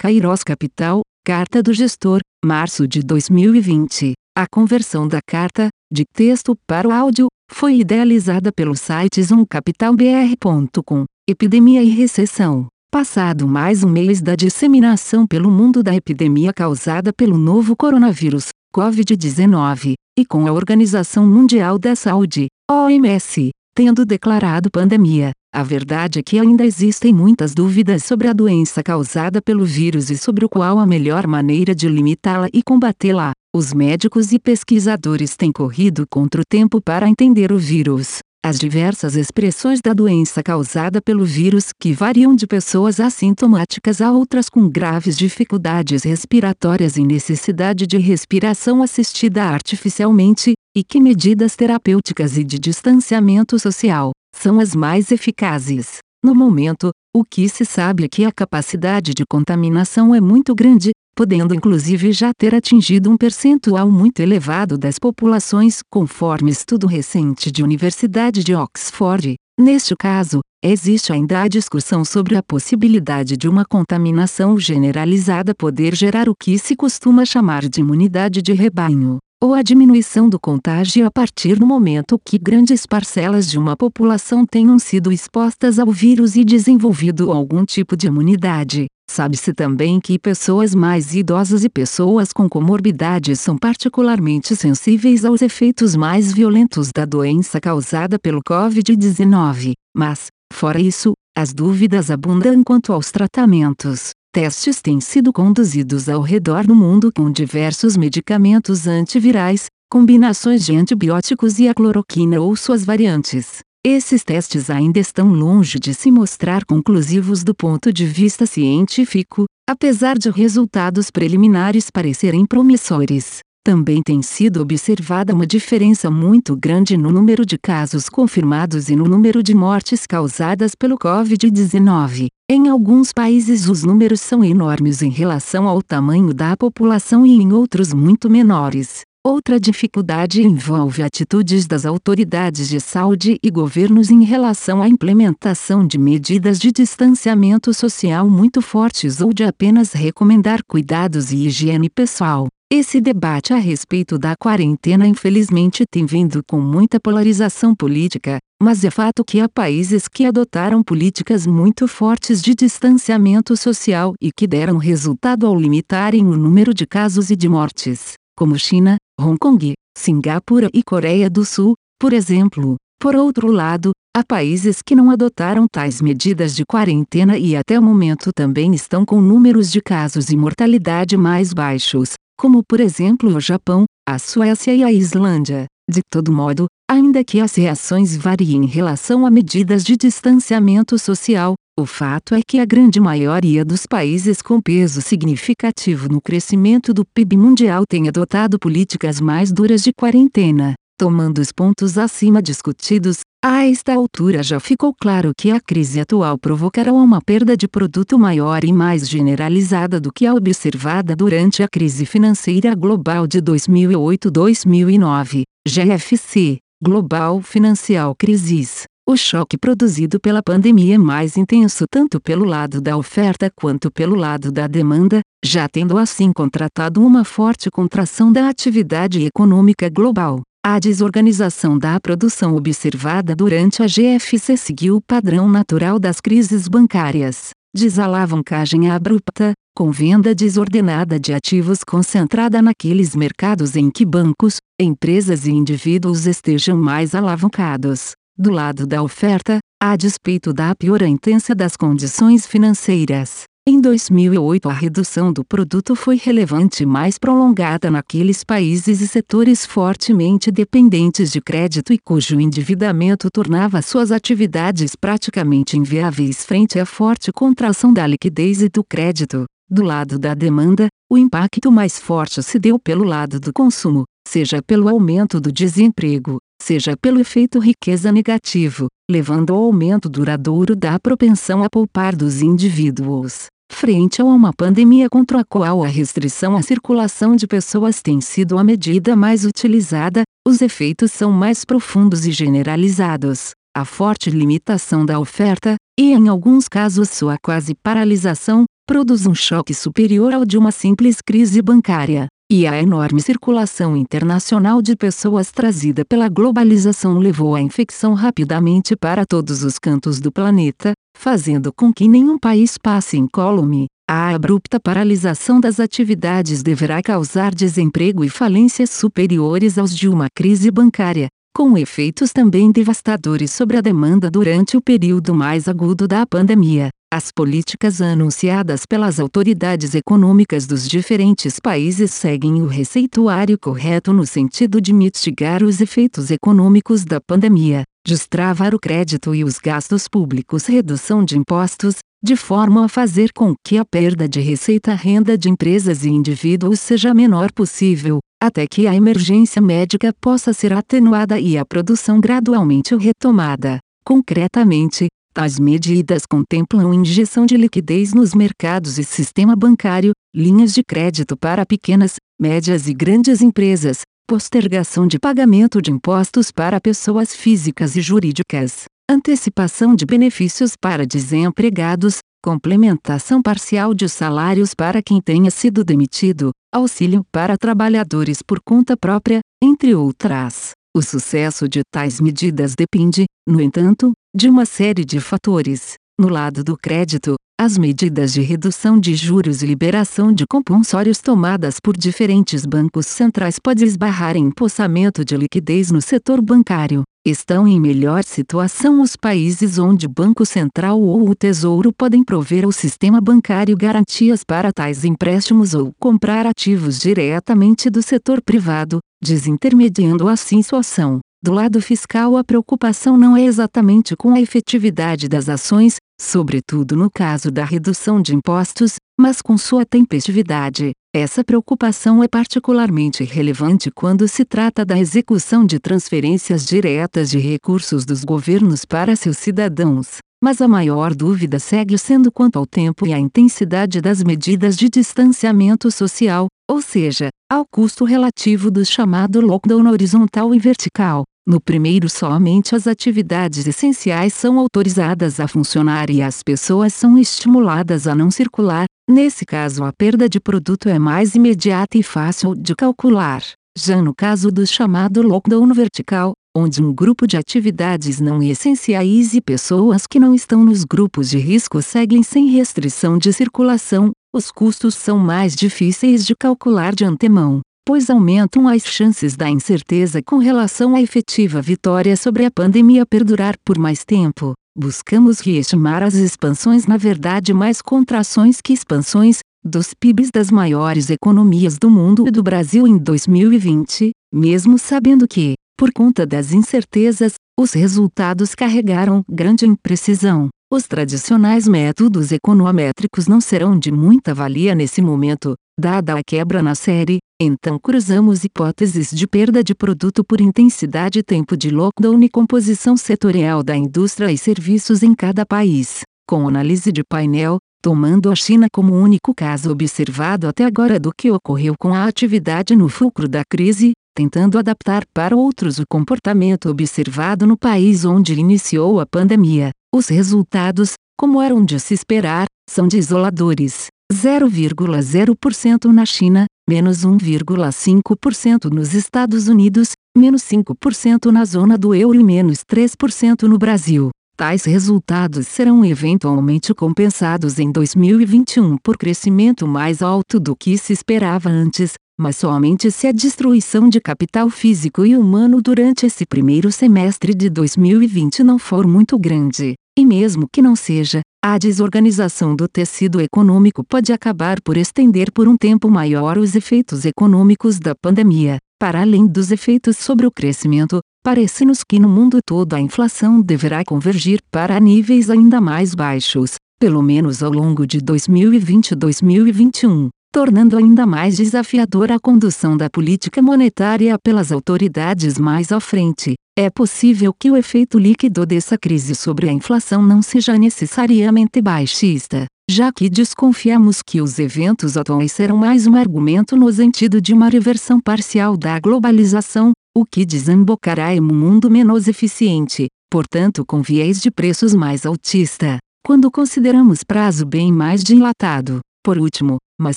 Kairos Capital, Carta do Gestor, março de 2020. A conversão da carta, de texto para o áudio, foi idealizada pelo site zoomcapitalbr.com. Epidemia e recessão. Passado mais um mês da disseminação pelo mundo da epidemia causada pelo novo coronavírus, Covid-19, e com a Organização Mundial da Saúde, OMS, tendo declarado pandemia, a verdade é que ainda existem muitas dúvidas sobre a doença causada pelo vírus e sobre o qual a melhor maneira de limitá-la e combatê-la. Os médicos e pesquisadores têm corrido contra o tempo para entender o vírus. As diversas expressões da doença causada pelo vírus, que variam de pessoas assintomáticas a outras com graves dificuldades respiratórias e necessidade de respiração assistida artificialmente, e que medidas terapêuticas e de distanciamento social são as mais eficazes. No momento, o que se sabe é que a capacidade de contaminação é muito grande, podendo inclusive já ter atingido um percentual muito elevado das populações, conforme estudo recente de Universidade de Oxford. Neste caso, existe ainda a discussão sobre a possibilidade de uma contaminação generalizada poder gerar o que se costuma chamar de imunidade de rebanho ou a diminuição do contágio a partir do momento que grandes parcelas de uma população tenham sido expostas ao vírus e desenvolvido algum tipo de imunidade. Sabe-se também que pessoas mais idosas e pessoas com comorbidades são particularmente sensíveis aos efeitos mais violentos da doença causada pelo Covid-19. Mas, fora isso, as dúvidas abundam quanto aos tratamentos. Testes têm sido conduzidos ao redor do mundo com diversos medicamentos antivirais, combinações de antibióticos e a cloroquina ou suas variantes. Esses testes ainda estão longe de se mostrar conclusivos do ponto de vista científico, apesar de resultados preliminares parecerem promissores. Também tem sido observada uma diferença muito grande no número de casos confirmados e no número de mortes causadas pelo Covid-19. Em alguns países os números são enormes em relação ao tamanho da população e em outros muito menores. Outra dificuldade envolve atitudes das autoridades de saúde e governos em relação à implementação de medidas de distanciamento social muito fortes ou de apenas recomendar cuidados e higiene pessoal. Esse debate a respeito da quarentena infelizmente tem vindo com muita polarização política, mas é fato que há países que adotaram políticas muito fortes de distanciamento social e que deram resultado ao limitarem o número de casos e de mortes, como China, Hong Kong, Singapura e Coreia do Sul, por exemplo. Por outro lado, há países que não adotaram tais medidas de quarentena e até o momento também estão com números de casos e mortalidade mais baixos, como por exemplo o Japão, a Suécia e a Islândia. De todo modo, ainda que as reações variem em relação a medidas de distanciamento social, o fato é que a grande maioria dos países com peso significativo no crescimento do PIB mundial tem adotado políticas mais duras de quarentena. Tomando os pontos acima discutidos, a esta altura já ficou claro que a crise atual provocará uma perda de produto maior e mais generalizada do que a observada durante a crise financeira global de 2008-2009, GFC, Global Financial Crisis. O choque produzido pela pandemia é mais intenso tanto pelo lado da oferta quanto pelo lado da demanda, já tendo assim contratado uma forte contração da atividade econômica global. A desorganização da produção observada durante a GFC seguiu o padrão natural das crises bancárias. Desalavancagem abrupta, com venda desordenada de ativos concentrada naqueles mercados em que bancos, empresas e indivíduos estejam mais alavancados. Do lado da oferta, a despeito da piora intensa das condições financeiras, em 2008 a redução do produto foi relevante e mais prolongada naqueles países e setores fortemente dependentes de crédito e cujo endividamento tornava suas atividades praticamente inviáveis frente à forte contração da liquidez e do crédito. Do lado da demanda, o impacto mais forte se deu pelo lado do consumo, seja pelo aumento do desemprego, seja pelo efeito riqueza negativo, levando ao aumento duradouro da propensão a poupar dos indivíduos. Frente a uma pandemia contra a qual a restrição à circulação de pessoas tem sido a medida mais utilizada, os efeitos são mais profundos e generalizados. A forte limitação da oferta, e em alguns casos sua quase paralisação, produz um choque superior ao de uma simples crise bancária. E a enorme circulação internacional de pessoas trazida pela globalização levou a infecção rapidamente para todos os cantos do planeta, fazendo com que nenhum país passe incólume. A abrupta paralisação das atividades deverá causar desemprego e falências superiores aos de uma crise bancária, com efeitos também devastadores sobre a demanda durante o período mais agudo da pandemia. As políticas anunciadas pelas autoridades econômicas dos diferentes países seguem o receituário correto no sentido de mitigar os efeitos econômicos da pandemia, destravar o crédito e os gastos públicos, redução de impostos, de forma a fazer com que a perda de receita renda de empresas e indivíduos seja a menor possível, até que a emergência médica possa ser atenuada e a produção gradualmente retomada. Concretamente, Tais medidas contemplam injeção de liquidez nos mercados e sistema bancário, linhas de crédito para pequenas, médias e grandes empresas, postergação de pagamento de impostos para pessoas físicas e jurídicas, antecipação de benefícios para desempregados, complementação parcial de salários para quem tenha sido demitido, auxílio para trabalhadores por conta própria, entre outras. O sucesso de tais medidas depende, no entanto, de uma série de fatores. No lado do crédito, as medidas de redução de juros e liberação de compulsórios tomadas por diferentes bancos centrais podem esbarrar em empossamento de liquidez no setor bancário. Estão em melhor situação os países onde o Banco Central ou o Tesouro podem prover ao sistema bancário garantias para tais empréstimos ou comprar ativos diretamente do setor privado, desintermediando assim sua ação. Do lado fiscal, a preocupação não é exatamente com a efetividade das ações, sobretudo no caso da redução de impostos, mas com sua tempestividade. Essa preocupação é particularmente relevante quando se trata da execução de transferências diretas de recursos dos governos para seus cidadãos. Mas a maior dúvida segue sendo quanto ao tempo e à intensidade das medidas de distanciamento social, ou seja, ao custo relativo do chamado lockdown horizontal e vertical. No primeiro, somente as atividades essenciais são autorizadas a funcionar e as pessoas são estimuladas a não circular. Nesse caso, a perda de produto é mais imediata e fácil de calcular. Já no caso do chamado lockdown vertical, onde um grupo de atividades não essenciais e pessoas que não estão nos grupos de risco seguem sem restrição de circulação, os custos são mais difíceis de calcular de antemão, pois aumentam as chances da incerteza com relação à efetiva vitória sobre a pandemia perdurar por mais tempo. Buscamos reestimar as expansões, na verdade, mais contrações que expansões, dos PIBs das maiores economias do mundo e do Brasil em 2020, mesmo sabendo que, por conta das incertezas, os resultados carregaram grande imprecisão. Os tradicionais métodos econométricos não serão de muita valia nesse momento, dada a quebra na série, então cruzamos hipóteses de perda de produto por intensidade e tempo de lockdown e composição setorial da indústria e serviços em cada país. Com análise de painel, tomando a China como único caso observado até agora do que ocorreu com a atividade no fulcro da crise, tentando adaptar para outros o comportamento observado no país onde iniciou a pandemia. Os resultados, como eram de se esperar, são desoladores. 0,0% na China, menos 1,5% nos Estados Unidos, menos 5% na zona do euro e menos 3% no Brasil. Tais resultados serão eventualmente compensados em 2021 por crescimento mais alto do que se esperava antes, mas somente se a destruição de capital físico e humano durante esse primeiro semestre de 2020 não for muito grande. E mesmo que não seja, a desorganização do tecido econômico pode acabar por estender por um tempo maior os efeitos econômicos da pandemia. Para além dos efeitos sobre o crescimento, parece-nos que no mundo todo a inflação deverá convergir para níveis ainda mais baixos, pelo menos ao longo de 2020 e 2021 tornando ainda mais desafiadora a condução da política monetária pelas autoridades mais à frente. É possível que o efeito líquido dessa crise sobre a inflação não seja necessariamente baixista, já que desconfiamos que os eventos atuais serão mais um argumento no sentido de uma reversão parcial da globalização, o que desembocará em um mundo menos eficiente, portanto com viés de preços mais altista. quando consideramos prazo bem mais dilatado. Por último, mas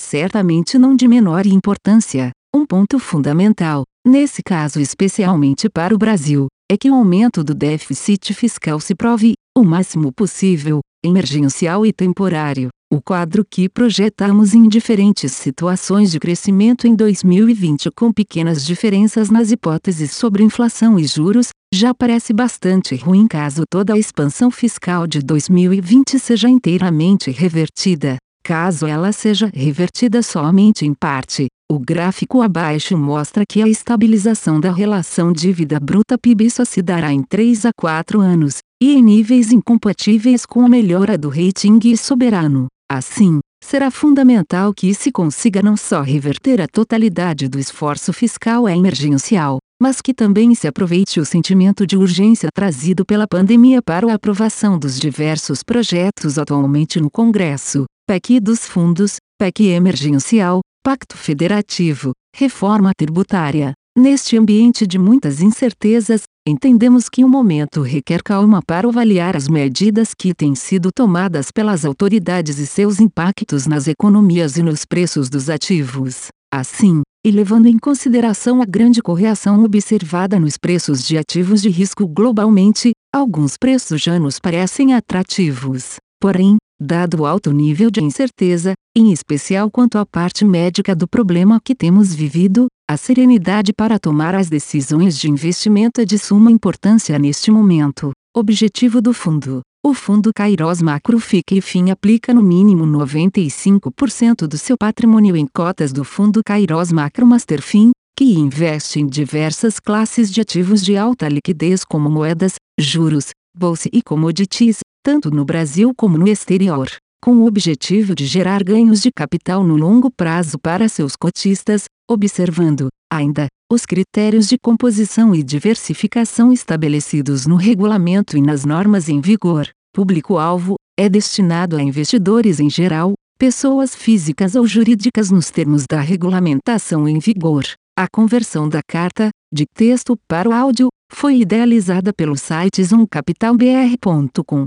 certamente não de menor importância, um ponto fundamental, nesse caso especialmente para o Brasil, é que o aumento do déficit fiscal se prove, o máximo possível, emergencial e temporário. O quadro que projetamos em diferentes situações de crescimento em 2020 com pequenas diferenças nas hipóteses sobre inflação e juros, já parece bastante ruim caso toda a expansão fiscal de 2020 seja inteiramente revertida. Caso ela seja revertida somente em parte, o gráfico abaixo mostra que a estabilização da relação dívida bruta PIB só se dará em 3 a 4 anos, e em níveis incompatíveis com a melhora do rating soberano. Assim, será fundamental que se consiga não só reverter a totalidade do esforço fiscal emergencial, mas que também se aproveite o sentimento de urgência trazido pela pandemia para a aprovação dos diversos projetos atualmente no Congresso. PEC dos fundos, PEC emergencial, Pacto Federativo, reforma tributária. Neste ambiente de muitas incertezas, entendemos que o momento requer calma para avaliar as medidas que têm sido tomadas pelas autoridades e seus impactos nas economias e nos preços dos ativos. Assim, e levando em consideração a grande correção observada nos preços de ativos de risco globalmente, alguns preços já nos parecem atrativos. Porém, dado o alto nível de incerteza, em especial quanto à parte médica do problema que temos vivido, a serenidade para tomar as decisões de investimento é de suma importância neste momento. Objetivo do fundo. O fundo Kairos Macro fica e fim aplica no mínimo 95% do seu patrimônio em cotas do fundo Kairos Macro Master Fin, que investe em diversas classes de ativos de alta liquidez como moedas, juros, bolsa e commodities, tanto no Brasil como no exterior, com o objetivo de gerar ganhos de capital no longo prazo para seus cotistas, observando, ainda, os critérios de composição e diversificação estabelecidos no regulamento e nas normas em vigor. Público-alvo é destinado a investidores em geral, pessoas físicas ou jurídicas nos termos da regulamentação em vigor. A conversão da carta, de texto para o áudio, foi idealizada pelo site zoomcapitalbr.com.